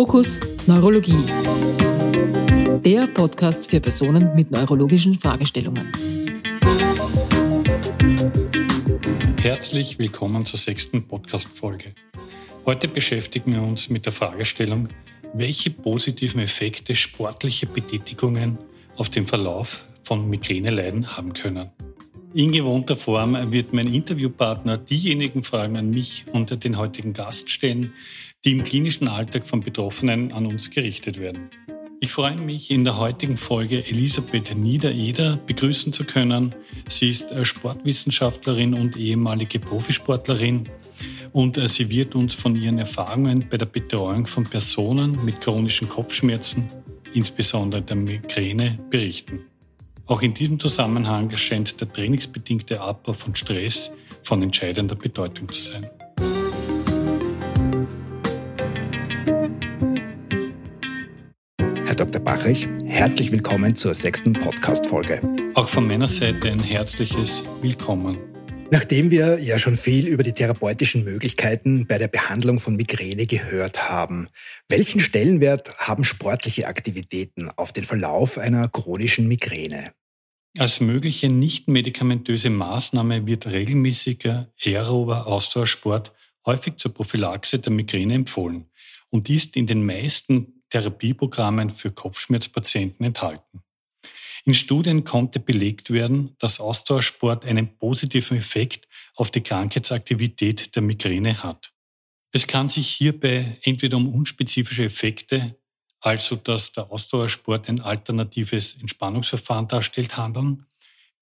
Fokus Neurologie. Der Podcast für Personen mit neurologischen Fragestellungen. Herzlich willkommen zur sechsten Podcast-Folge. Heute beschäftigen wir uns mit der Fragestellung, welche positiven Effekte sportliche Betätigungen auf den Verlauf von Migräneleiden haben können. In gewohnter Form wird mein Interviewpartner diejenigen Fragen an mich und den heutigen Gast stellen, die im klinischen Alltag von Betroffenen an uns gerichtet werden. Ich freue mich, in der heutigen Folge Elisabeth Niedereder begrüßen zu können. Sie ist Sportwissenschaftlerin und ehemalige Profisportlerin und äh, sie wird uns von ihren Erfahrungen bei der Betreuung von Personen mit chronischen Kopfschmerzen, insbesondere der Migräne, berichten. Auch in diesem Zusammenhang scheint der trainingsbedingte Abbau von Stress von entscheidender Bedeutung zu sein. Herr Dr. Bachrich, herzlich willkommen zur sechsten Podcast-Folge. Auch von meiner Seite ein herzliches Willkommen. Nachdem wir ja schon viel über die therapeutischen Möglichkeiten bei der Behandlung von Migräne gehört haben, welchen Stellenwert haben sportliche Aktivitäten auf den Verlauf einer chronischen Migräne? Als mögliche nicht-medikamentöse Maßnahme wird regelmäßiger aerober Ausdauersport häufig zur Prophylaxe der Migräne empfohlen und ist in den meisten Therapieprogrammen für Kopfschmerzpatienten enthalten. In Studien konnte belegt werden, dass Ausdauersport einen positiven Effekt auf die Krankheitsaktivität der Migräne hat. Es kann sich hierbei entweder um unspezifische Effekte also dass der Ausdauersport ein alternatives Entspannungsverfahren darstellt, handeln.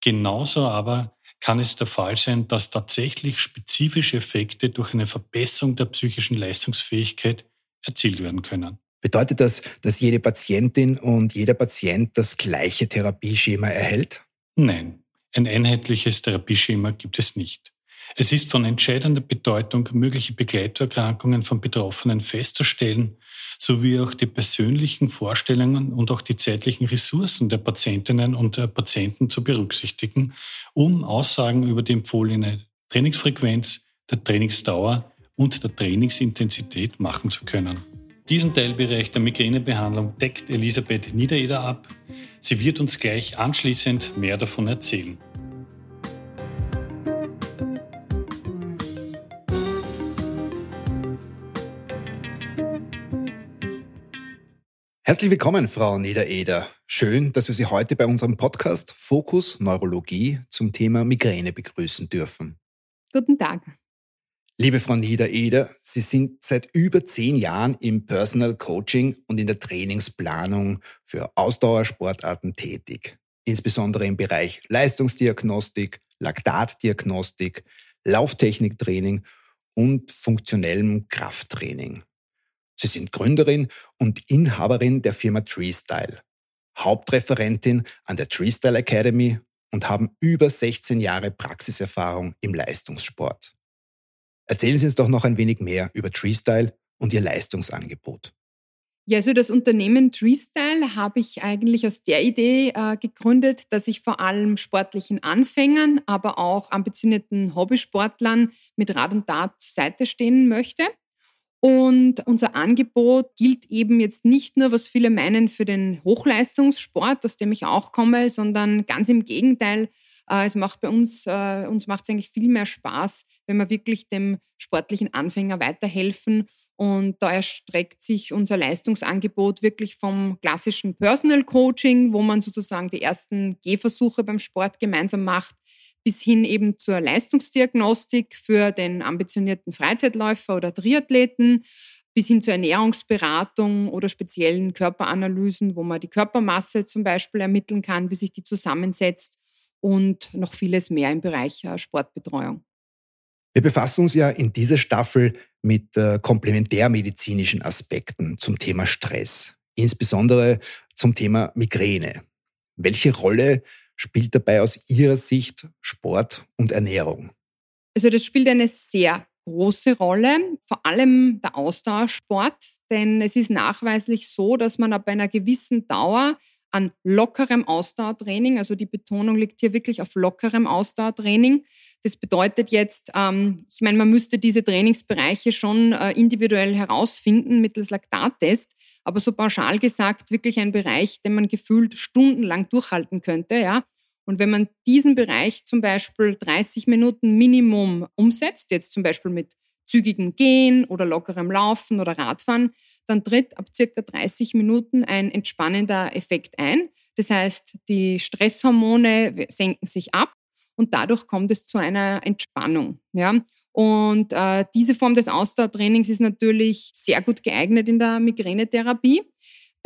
Genauso aber kann es der Fall sein, dass tatsächlich spezifische Effekte durch eine Verbesserung der psychischen Leistungsfähigkeit erzielt werden können. Bedeutet das, dass jede Patientin und jeder Patient das gleiche Therapieschema erhält? Nein, ein einheitliches Therapieschema gibt es nicht. Es ist von entscheidender Bedeutung, mögliche Begleiterkrankungen von Betroffenen festzustellen sowie auch die persönlichen Vorstellungen und auch die zeitlichen Ressourcen der Patientinnen und der Patienten zu berücksichtigen, um Aussagen über die empfohlene Trainingsfrequenz, der Trainingsdauer und der Trainingsintensität machen zu können. Diesen Teilbereich der Migränebehandlung deckt Elisabeth Niedereder ab. Sie wird uns gleich anschließend mehr davon erzählen. Herzlich willkommen, Frau Niedereder. Schön, dass wir Sie heute bei unserem Podcast Fokus Neurologie zum Thema Migräne begrüßen dürfen. Guten Tag. Liebe Frau Niedereder, Sie sind seit über zehn Jahren im Personal Coaching und in der Trainingsplanung für Ausdauersportarten tätig. Insbesondere im Bereich Leistungsdiagnostik, Laktatdiagnostik, Lauftechniktraining und funktionellem Krafttraining. Sie sind Gründerin und Inhaberin der Firma TreeStyle, Hauptreferentin an der TreeStyle Academy und haben über 16 Jahre Praxiserfahrung im Leistungssport. Erzählen Sie uns doch noch ein wenig mehr über TreeStyle und Ihr Leistungsangebot. Ja, also das Unternehmen TreeStyle habe ich eigentlich aus der Idee äh, gegründet, dass ich vor allem sportlichen Anfängern, aber auch ambitionierten Hobbysportlern mit Rad und Dart zur Seite stehen möchte. Und unser Angebot gilt eben jetzt nicht nur, was viele meinen, für den Hochleistungssport, aus dem ich auch komme, sondern ganz im Gegenteil. Äh, es macht bei uns, äh, uns macht es eigentlich viel mehr Spaß, wenn wir wirklich dem sportlichen Anfänger weiterhelfen. Und da erstreckt sich unser Leistungsangebot wirklich vom klassischen Personal Coaching, wo man sozusagen die ersten Gehversuche beim Sport gemeinsam macht, bis hin eben zur Leistungsdiagnostik für den ambitionierten Freizeitläufer oder Triathleten, bis hin zur Ernährungsberatung oder speziellen Körperanalysen, wo man die Körpermasse zum Beispiel ermitteln kann, wie sich die zusammensetzt und noch vieles mehr im Bereich äh, Sportbetreuung. Wir befassen uns ja in dieser Staffel mit äh, komplementärmedizinischen Aspekten zum Thema Stress, insbesondere zum Thema Migräne. Welche Rolle spielt dabei aus Ihrer Sicht Sport und Ernährung? Also das spielt eine sehr große Rolle, vor allem der Ausdauersport, denn es ist nachweislich so, dass man ab einer gewissen Dauer an lockerem Ausdauertraining. Also die Betonung liegt hier wirklich auf lockerem Ausdauertraining. Das bedeutet jetzt, ähm, ich meine, man müsste diese Trainingsbereiche schon äh, individuell herausfinden mittels Laktattest, aber so pauschal gesagt wirklich ein Bereich, den man gefühlt stundenlang durchhalten könnte, ja. Und wenn man diesen Bereich zum Beispiel 30 Minuten Minimum umsetzt, jetzt zum Beispiel mit zügigem Gehen oder lockerem Laufen oder Radfahren, dann tritt ab circa 30 Minuten ein entspannender Effekt ein. Das heißt, die Stresshormone senken sich ab und dadurch kommt es zu einer Entspannung. Ja? Und äh, diese Form des Ausdauertrainings ist natürlich sehr gut geeignet in der Migränetherapie.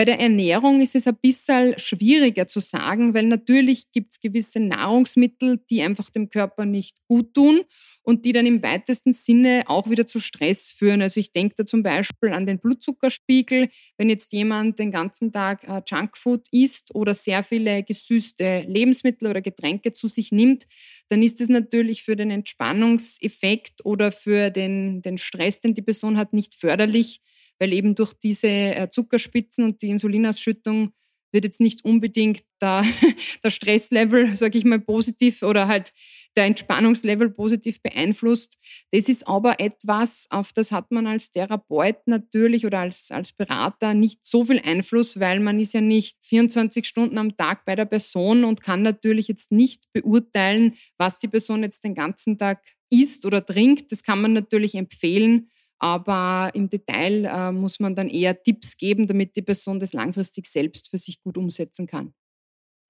Bei der Ernährung ist es ein bisschen schwieriger zu sagen, weil natürlich gibt es gewisse Nahrungsmittel, die einfach dem Körper nicht gut tun und die dann im weitesten Sinne auch wieder zu Stress führen. Also ich denke da zum Beispiel an den Blutzuckerspiegel. Wenn jetzt jemand den ganzen Tag äh, Junkfood isst oder sehr viele gesüßte Lebensmittel oder Getränke zu sich nimmt, dann ist es natürlich für den Entspannungseffekt oder für den, den Stress, den die Person hat, nicht förderlich weil eben durch diese äh, Zuckerspitzen und die Insulinausschüttung wird jetzt nicht unbedingt der, der Stresslevel, sage ich mal, positiv oder halt der Entspannungslevel positiv beeinflusst. Das ist aber etwas, auf das hat man als Therapeut natürlich oder als, als Berater nicht so viel Einfluss, weil man ist ja nicht 24 Stunden am Tag bei der Person und kann natürlich jetzt nicht beurteilen, was die Person jetzt den ganzen Tag isst oder trinkt. Das kann man natürlich empfehlen, aber im Detail äh, muss man dann eher Tipps geben, damit die Person das langfristig selbst für sich gut umsetzen kann.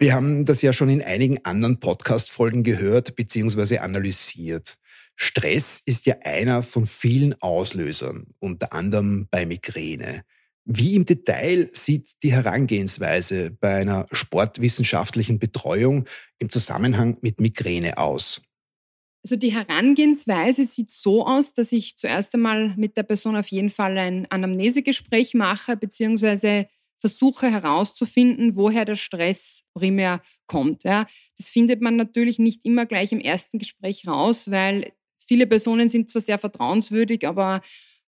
Wir haben das ja schon in einigen anderen Podcast-Folgen gehört bzw. analysiert. Stress ist ja einer von vielen Auslösern, unter anderem bei Migräne. Wie im Detail sieht die Herangehensweise bei einer sportwissenschaftlichen Betreuung im Zusammenhang mit Migräne aus? Also die Herangehensweise sieht so aus, dass ich zuerst einmal mit der Person auf jeden Fall ein Anamnesegespräch mache, beziehungsweise versuche herauszufinden, woher der Stress primär kommt. Ja. Das findet man natürlich nicht immer gleich im ersten Gespräch raus, weil viele Personen sind zwar sehr vertrauenswürdig, aber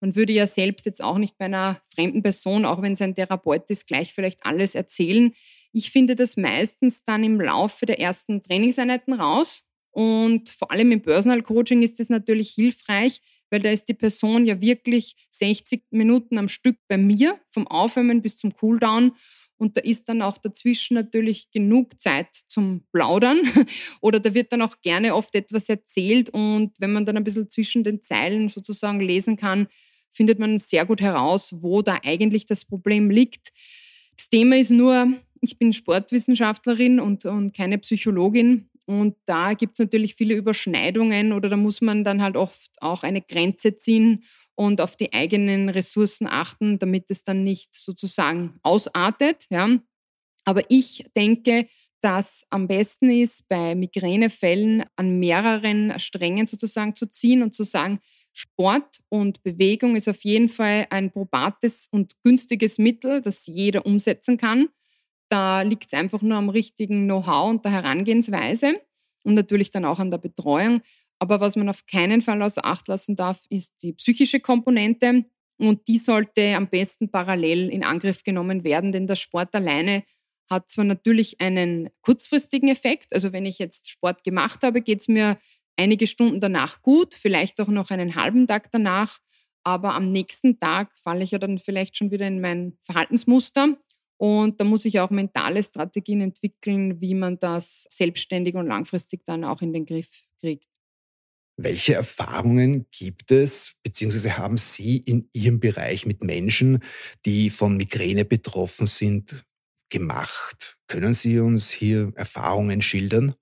man würde ja selbst jetzt auch nicht bei einer fremden Person, auch wenn es ein Therapeut ist, gleich vielleicht alles erzählen. Ich finde das meistens dann im Laufe der ersten Trainingseinheiten raus. Und vor allem im Personal Coaching ist das natürlich hilfreich, weil da ist die Person ja wirklich 60 Minuten am Stück bei mir, vom Aufwärmen bis zum Cooldown. Und da ist dann auch dazwischen natürlich genug Zeit zum Plaudern. Oder da wird dann auch gerne oft etwas erzählt. Und wenn man dann ein bisschen zwischen den Zeilen sozusagen lesen kann, findet man sehr gut heraus, wo da eigentlich das Problem liegt. Das Thema ist nur, ich bin Sportwissenschaftlerin und, und keine Psychologin. Und da gibt es natürlich viele Überschneidungen oder da muss man dann halt oft auch eine Grenze ziehen und auf die eigenen Ressourcen achten, damit es dann nicht sozusagen ausartet. Ja. Aber ich denke, dass am besten ist, bei Migränefällen an mehreren Strängen sozusagen zu ziehen und zu sagen, Sport und Bewegung ist auf jeden Fall ein probates und günstiges Mittel, das jeder umsetzen kann. Da liegt es einfach nur am richtigen Know-how und der Herangehensweise und natürlich dann auch an der Betreuung. Aber was man auf keinen Fall außer Acht lassen darf, ist die psychische Komponente. Und die sollte am besten parallel in Angriff genommen werden, denn der Sport alleine hat zwar natürlich einen kurzfristigen Effekt. Also wenn ich jetzt Sport gemacht habe, geht es mir einige Stunden danach gut, vielleicht auch noch einen halben Tag danach. Aber am nächsten Tag falle ich ja dann vielleicht schon wieder in mein Verhaltensmuster und da muss ich auch mentale Strategien entwickeln, wie man das selbstständig und langfristig dann auch in den Griff kriegt. Welche Erfahrungen gibt es, beziehungsweise haben Sie in Ihrem Bereich mit Menschen, die von Migräne betroffen sind, gemacht? Können Sie uns hier Erfahrungen schildern?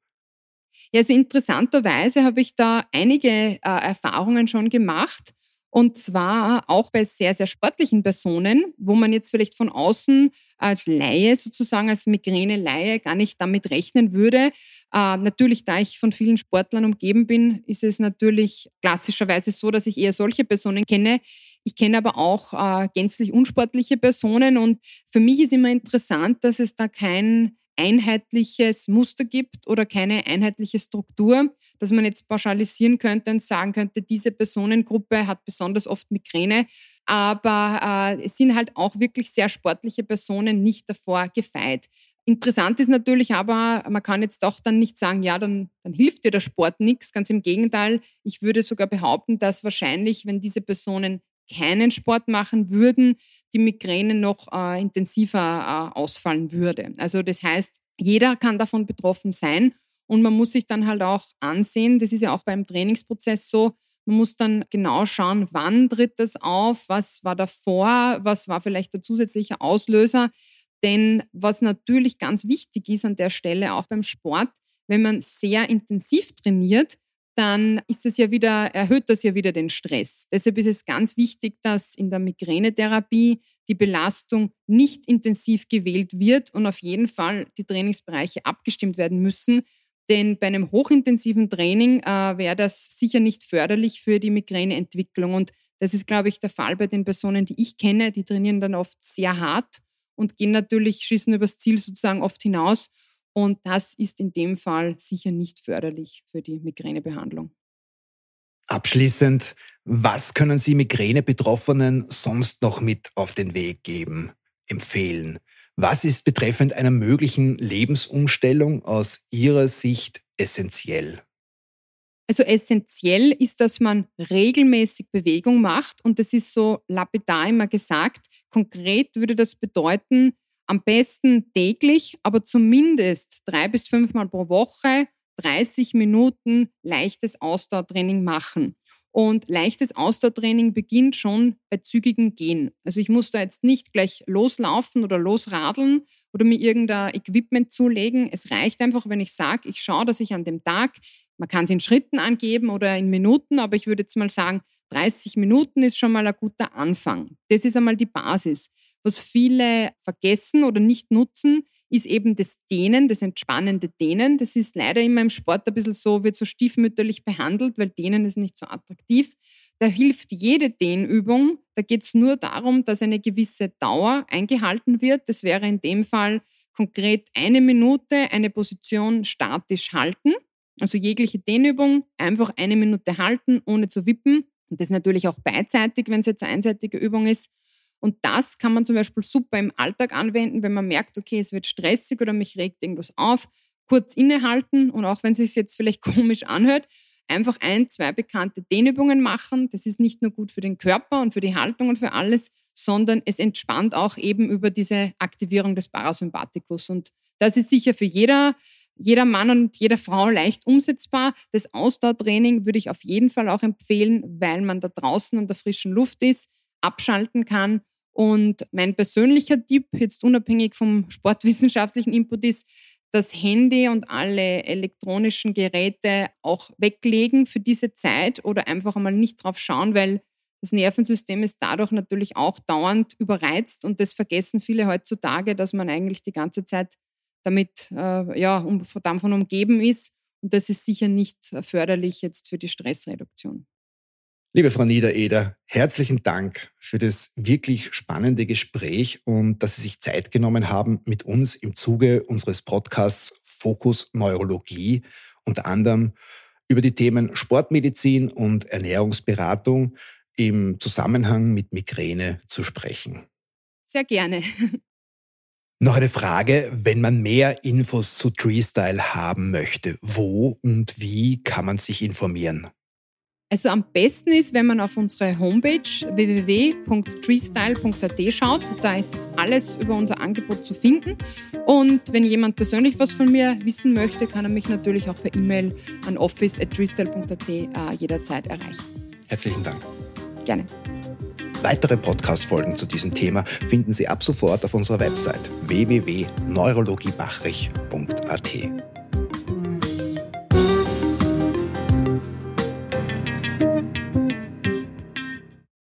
Ja, also interessanterweise habe ich da einige äh, Erfahrungen schon gemacht. Und zwar auch bei sehr, sehr sportlichen Personen, wo man jetzt vielleicht von außen als Laie sozusagen, als Migräne-Laie gar nicht damit rechnen würde. Äh, natürlich, da ich von vielen Sportlern umgeben bin, ist es natürlich klassischerweise so, dass ich eher solche Personen kenne. Ich kenne aber auch äh, gänzlich unsportliche Personen und für mich ist immer interessant, dass es da kein einheitliches Muster gibt oder keine einheitliche Struktur, dass man jetzt pauschalisieren könnte und sagen könnte, diese Personengruppe hat besonders oft Migräne. Aber äh, es sind halt auch wirklich sehr sportliche Personen nicht davor gefeit. Interessant ist natürlich aber, man kann jetzt auch dann nicht sagen, ja, dann, dann hilft dir der Sport nichts. Ganz im Gegenteil, ich würde sogar behaupten, dass wahrscheinlich, wenn diese Personen keinen Sport machen würden, die Migräne noch äh, intensiver äh, ausfallen würde. Also das heißt, jeder kann davon betroffen sein und man muss sich dann halt auch ansehen, das ist ja auch beim Trainingsprozess so, man muss dann genau schauen, wann tritt das auf, was war davor, was war vielleicht der zusätzliche Auslöser. Denn was natürlich ganz wichtig ist an der Stelle, auch beim Sport, wenn man sehr intensiv trainiert, dann ist das ja wieder, erhöht das ja wieder den Stress. Deshalb ist es ganz wichtig, dass in der Migränetherapie die Belastung nicht intensiv gewählt wird und auf jeden Fall die Trainingsbereiche abgestimmt werden müssen. Denn bei einem hochintensiven Training äh, wäre das sicher nicht förderlich für die Migräneentwicklung. Und das ist, glaube ich, der Fall bei den Personen, die ich kenne. Die trainieren dann oft sehr hart und gehen natürlich, schießen übers Ziel sozusagen oft hinaus. Und das ist in dem Fall sicher nicht förderlich für die Migränebehandlung. Abschließend, was können Sie Migräne-Betroffenen sonst noch mit auf den Weg geben, empfehlen? Was ist betreffend einer möglichen Lebensumstellung aus Ihrer Sicht essentiell? Also essentiell ist, dass man regelmäßig Bewegung macht und das ist so lapidar immer gesagt. Konkret würde das bedeuten, am besten täglich, aber zumindest drei bis fünfmal pro Woche 30 Minuten leichtes Ausdauertraining machen. Und leichtes Ausdauertraining beginnt schon bei zügigem Gehen. Also ich muss da jetzt nicht gleich loslaufen oder losradeln oder mir irgendein Equipment zulegen. Es reicht einfach, wenn ich sage, ich schaue, dass ich an dem Tag, man kann es in Schritten angeben oder in Minuten, aber ich würde jetzt mal sagen, 30 Minuten ist schon mal ein guter Anfang. Das ist einmal die Basis. Was viele vergessen oder nicht nutzen, ist eben das Dehnen, das entspannende Dehnen. Das ist leider immer im Sport ein bisschen so, wird so stiefmütterlich behandelt, weil Dehnen ist nicht so attraktiv. Da hilft jede Dehnübung. Da geht es nur darum, dass eine gewisse Dauer eingehalten wird. Das wäre in dem Fall konkret eine Minute eine Position statisch halten. Also jegliche Dehnübung einfach eine Minute halten, ohne zu wippen. Und das natürlich auch beidseitig, wenn es jetzt eine einseitige Übung ist. Und das kann man zum Beispiel super im Alltag anwenden, wenn man merkt, okay, es wird stressig oder mich regt irgendwas auf, kurz innehalten und auch wenn es sich jetzt vielleicht komisch anhört, einfach ein, zwei bekannte Dehnübungen machen. Das ist nicht nur gut für den Körper und für die Haltung und für alles, sondern es entspannt auch eben über diese Aktivierung des Parasympathikus. Und das ist sicher für jeder, jeder Mann und jede Frau leicht umsetzbar. Das Ausdauertraining würde ich auf jeden Fall auch empfehlen, weil man da draußen an der frischen Luft ist, abschalten kann und mein persönlicher Tipp, jetzt unabhängig vom sportwissenschaftlichen Input, ist, das Handy und alle elektronischen Geräte auch weglegen für diese Zeit oder einfach einmal nicht drauf schauen, weil das Nervensystem ist dadurch natürlich auch dauernd überreizt und das vergessen viele heutzutage, dass man eigentlich die ganze Zeit damit äh, ja, um, davon umgeben ist und das ist sicher nicht förderlich jetzt für die Stressreduktion. Liebe Frau Niedereder, herzlichen Dank für das wirklich spannende Gespräch und dass Sie sich Zeit genommen haben, mit uns im Zuge unseres Podcasts Fokus Neurologie unter anderem über die Themen Sportmedizin und Ernährungsberatung im Zusammenhang mit Migräne zu sprechen. Sehr gerne. Noch eine Frage, wenn man mehr Infos zu Treestyle haben möchte, wo und wie kann man sich informieren? Also am besten ist, wenn man auf unsere Homepage www.treestyle.at schaut. Da ist alles über unser Angebot zu finden. Und wenn jemand persönlich was von mir wissen möchte, kann er mich natürlich auch per E-Mail an office.treestyle.at äh, jederzeit erreichen. Herzlichen Dank. Gerne. Weitere Podcast-Folgen zu diesem Thema finden Sie ab sofort auf unserer Website www.neurologiebachrich.at.